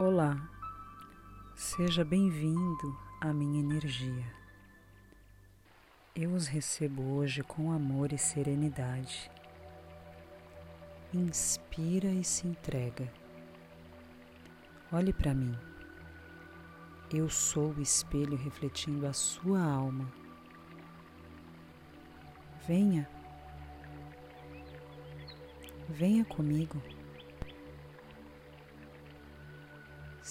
Olá, seja bem-vindo à minha energia. Eu os recebo hoje com amor e serenidade. Inspira e se entrega. Olhe para mim. Eu sou o espelho refletindo a sua alma. Venha. Venha comigo.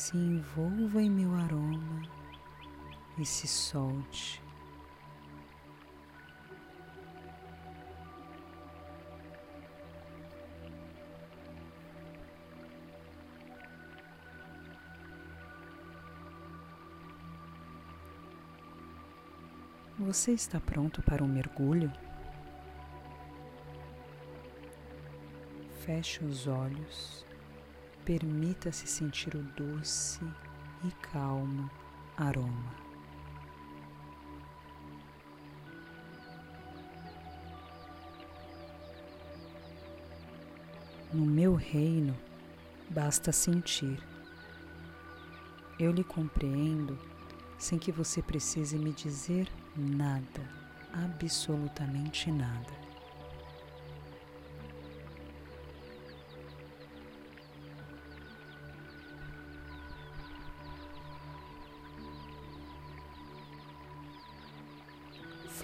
Se envolva em meu aroma e se solte. Você está pronto para um mergulho? Feche os olhos Permita-se sentir o doce e calmo aroma. No meu reino, basta sentir. Eu lhe compreendo sem que você precise me dizer nada, absolutamente nada.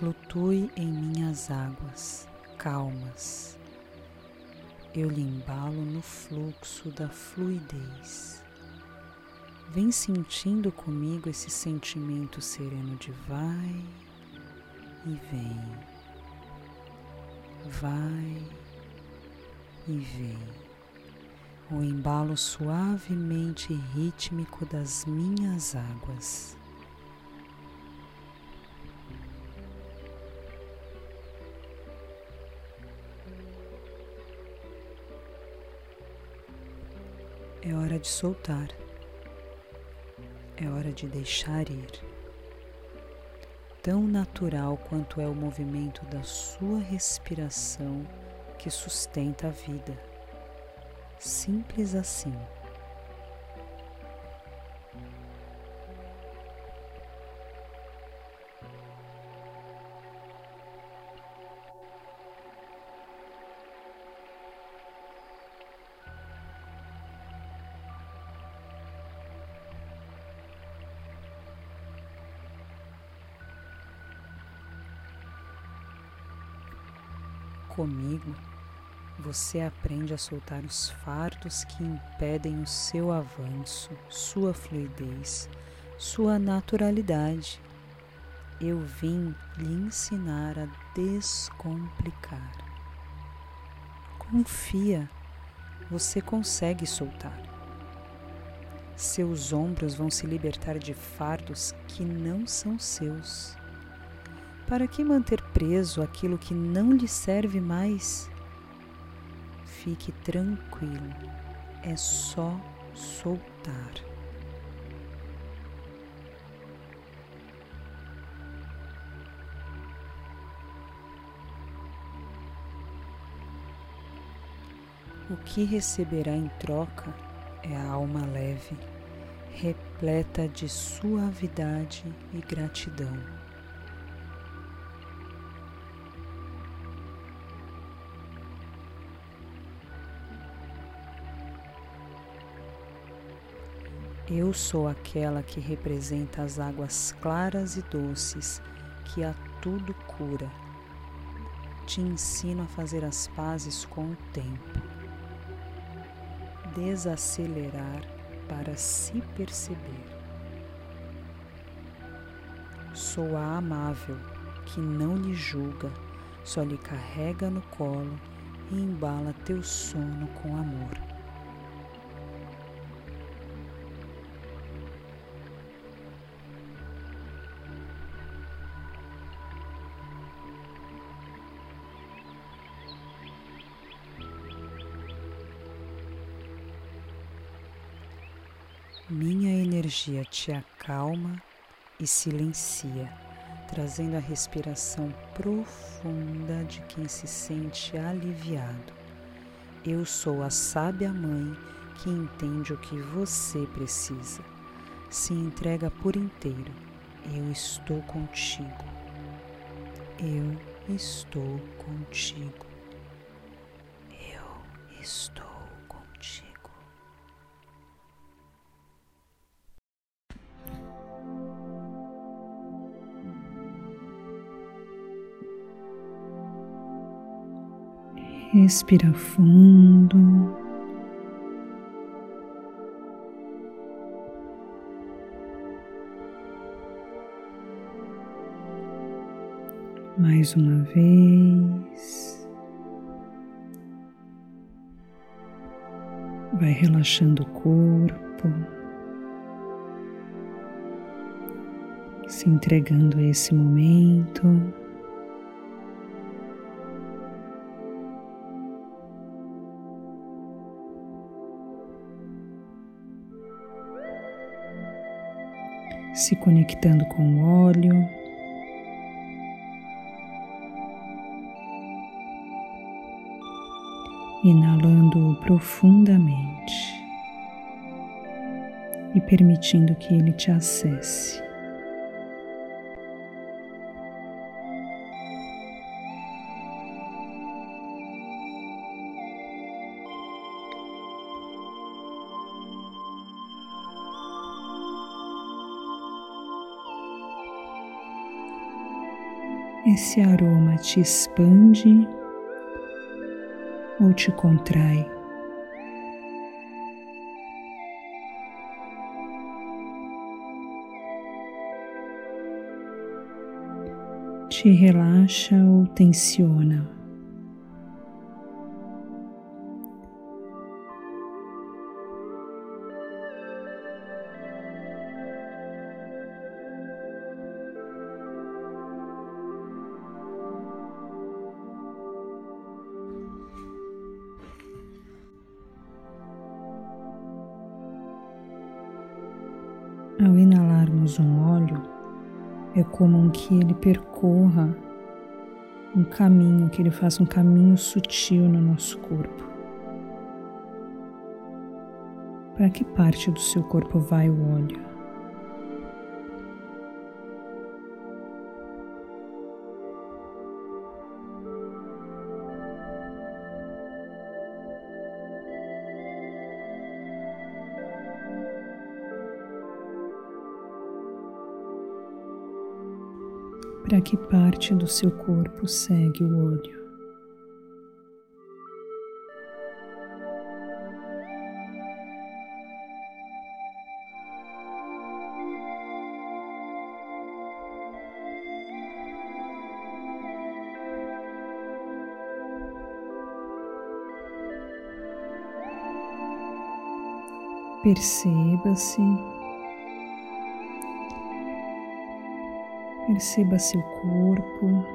Flutue em minhas águas calmas. Eu lhe embalo no fluxo da fluidez. Vem sentindo comigo esse sentimento sereno de vai e vem, vai e vem. O embalo suavemente rítmico das minhas águas. É hora de soltar. É hora de deixar ir. Tão natural quanto é o movimento da sua respiração que sustenta a vida. Simples assim. Comigo, você aprende a soltar os fardos que impedem o seu avanço, sua fluidez, sua naturalidade. Eu vim lhe ensinar a descomplicar. Confia, você consegue soltar. Seus ombros vão se libertar de fardos que não são seus. Para que manter preso aquilo que não lhe serve mais? Fique tranquilo, é só soltar. O que receberá em troca é a alma leve, repleta de suavidade e gratidão. Eu sou aquela que representa as águas claras e doces que a tudo cura. Te ensino a fazer as pazes com o tempo. Desacelerar para se perceber. Sou a amável que não lhe julga, só lhe carrega no colo e embala teu sono com amor. Minha energia te acalma e silencia, trazendo a respiração profunda de quem se sente aliviado. Eu sou a sábia mãe que entende o que você precisa. Se entrega por inteiro. Eu estou contigo. Eu estou contigo. Eu estou Respira fundo. mais uma vez. Vai relaxando o corpo, se entregando a esse momento. Se conectando com o óleo. inalando profundamente e permitindo que ele te acesse. Esse aroma te expande ou te contrai. Te relaxa ou tensiona. Ao inalarmos um óleo, é comum que ele percorra um caminho, que ele faça um caminho sutil no nosso corpo. Para que parte do seu corpo vai o óleo? Para que parte do seu corpo segue o olho. Perceba-se Perceba seu corpo.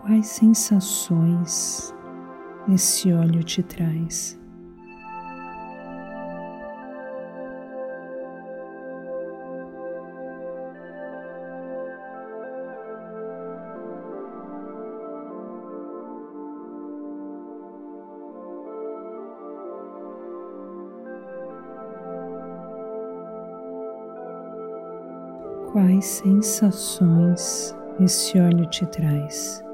Quais sensações esse óleo te traz? Quais sensações esse óleo te traz.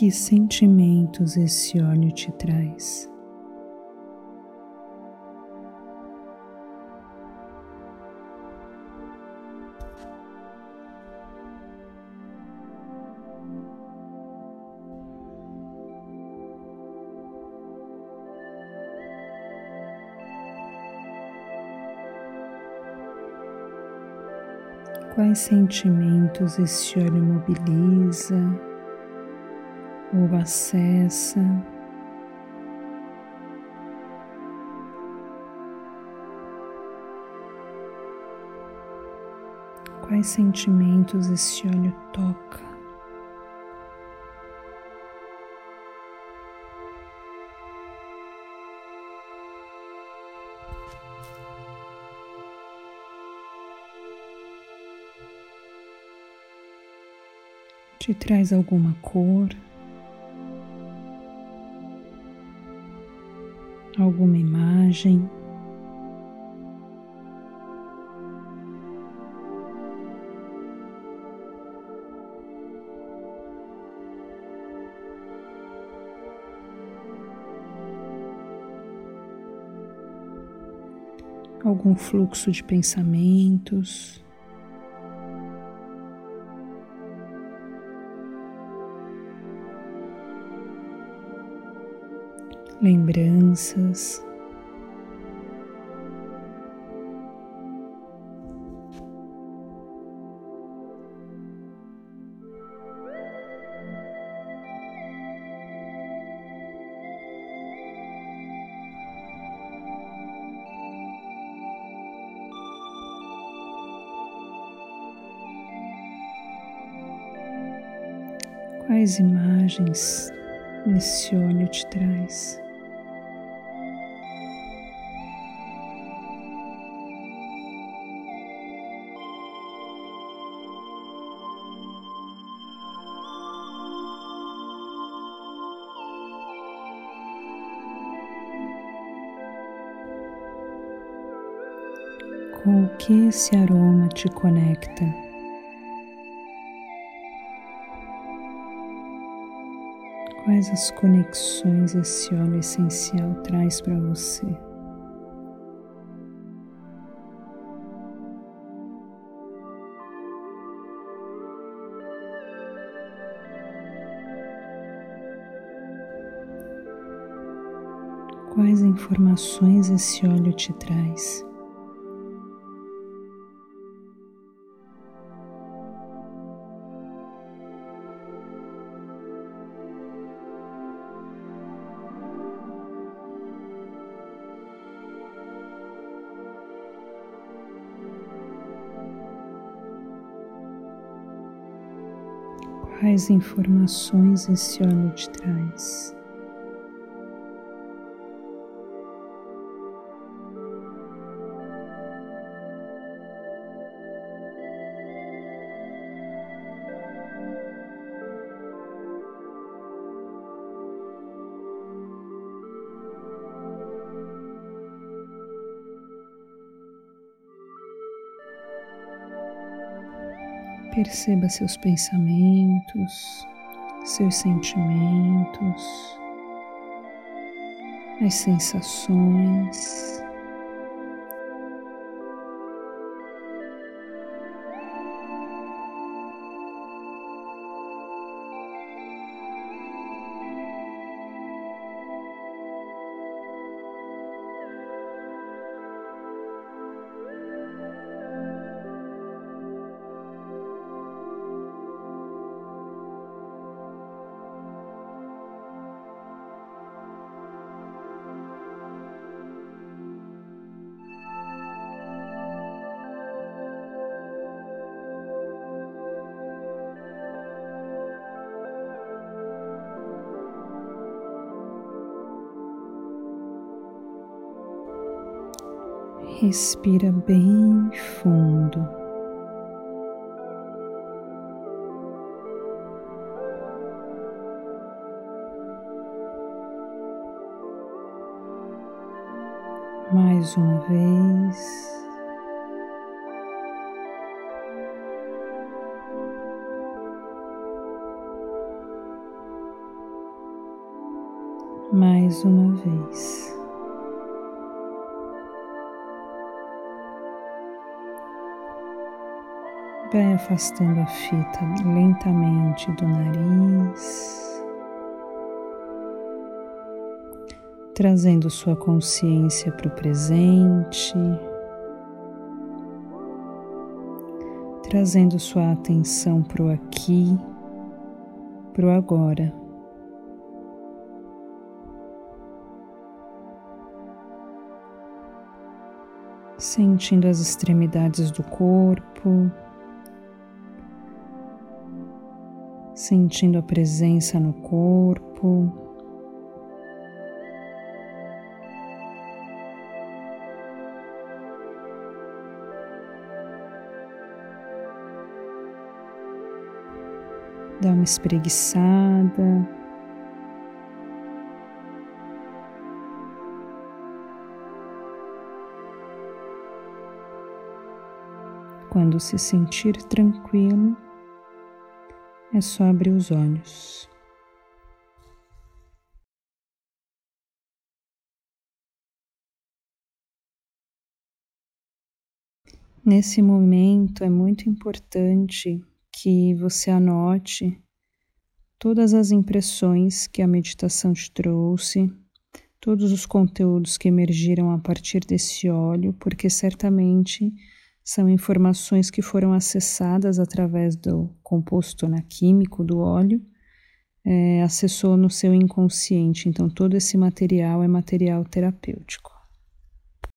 que sentimentos esse óleo te traz. quais sentimentos esse óleo mobiliza, ou acessa? Quais sentimentos esse óleo toca? te traz alguma cor, alguma imagem. Algum fluxo de pensamentos. Lembranças. Quais imagens esse olho te traz? Com o que esse aroma te conecta. Quais as conexões esse óleo essencial traz para você? Quais informações esse óleo te traz? Quais informações esse óleo te traz. Perceba seus pensamentos, seus sentimentos, as sensações. Respira bem fundo. Mais uma vez. Mais uma vez. Vai afastando a fita lentamente do nariz, trazendo sua consciência para o presente, trazendo sua atenção para o aqui, para o agora. Sentindo as extremidades do corpo, sentindo a presença no corpo. Dá uma espreguiçada. Quando se sentir tranquilo, é só abrir os olhos. Nesse momento é muito importante que você anote todas as impressões que a meditação te trouxe, todos os conteúdos que emergiram a partir desse óleo, porque certamente são informações que foram acessadas através do composto né, químico do óleo, é, acessou no seu inconsciente. Então, todo esse material é material terapêutico.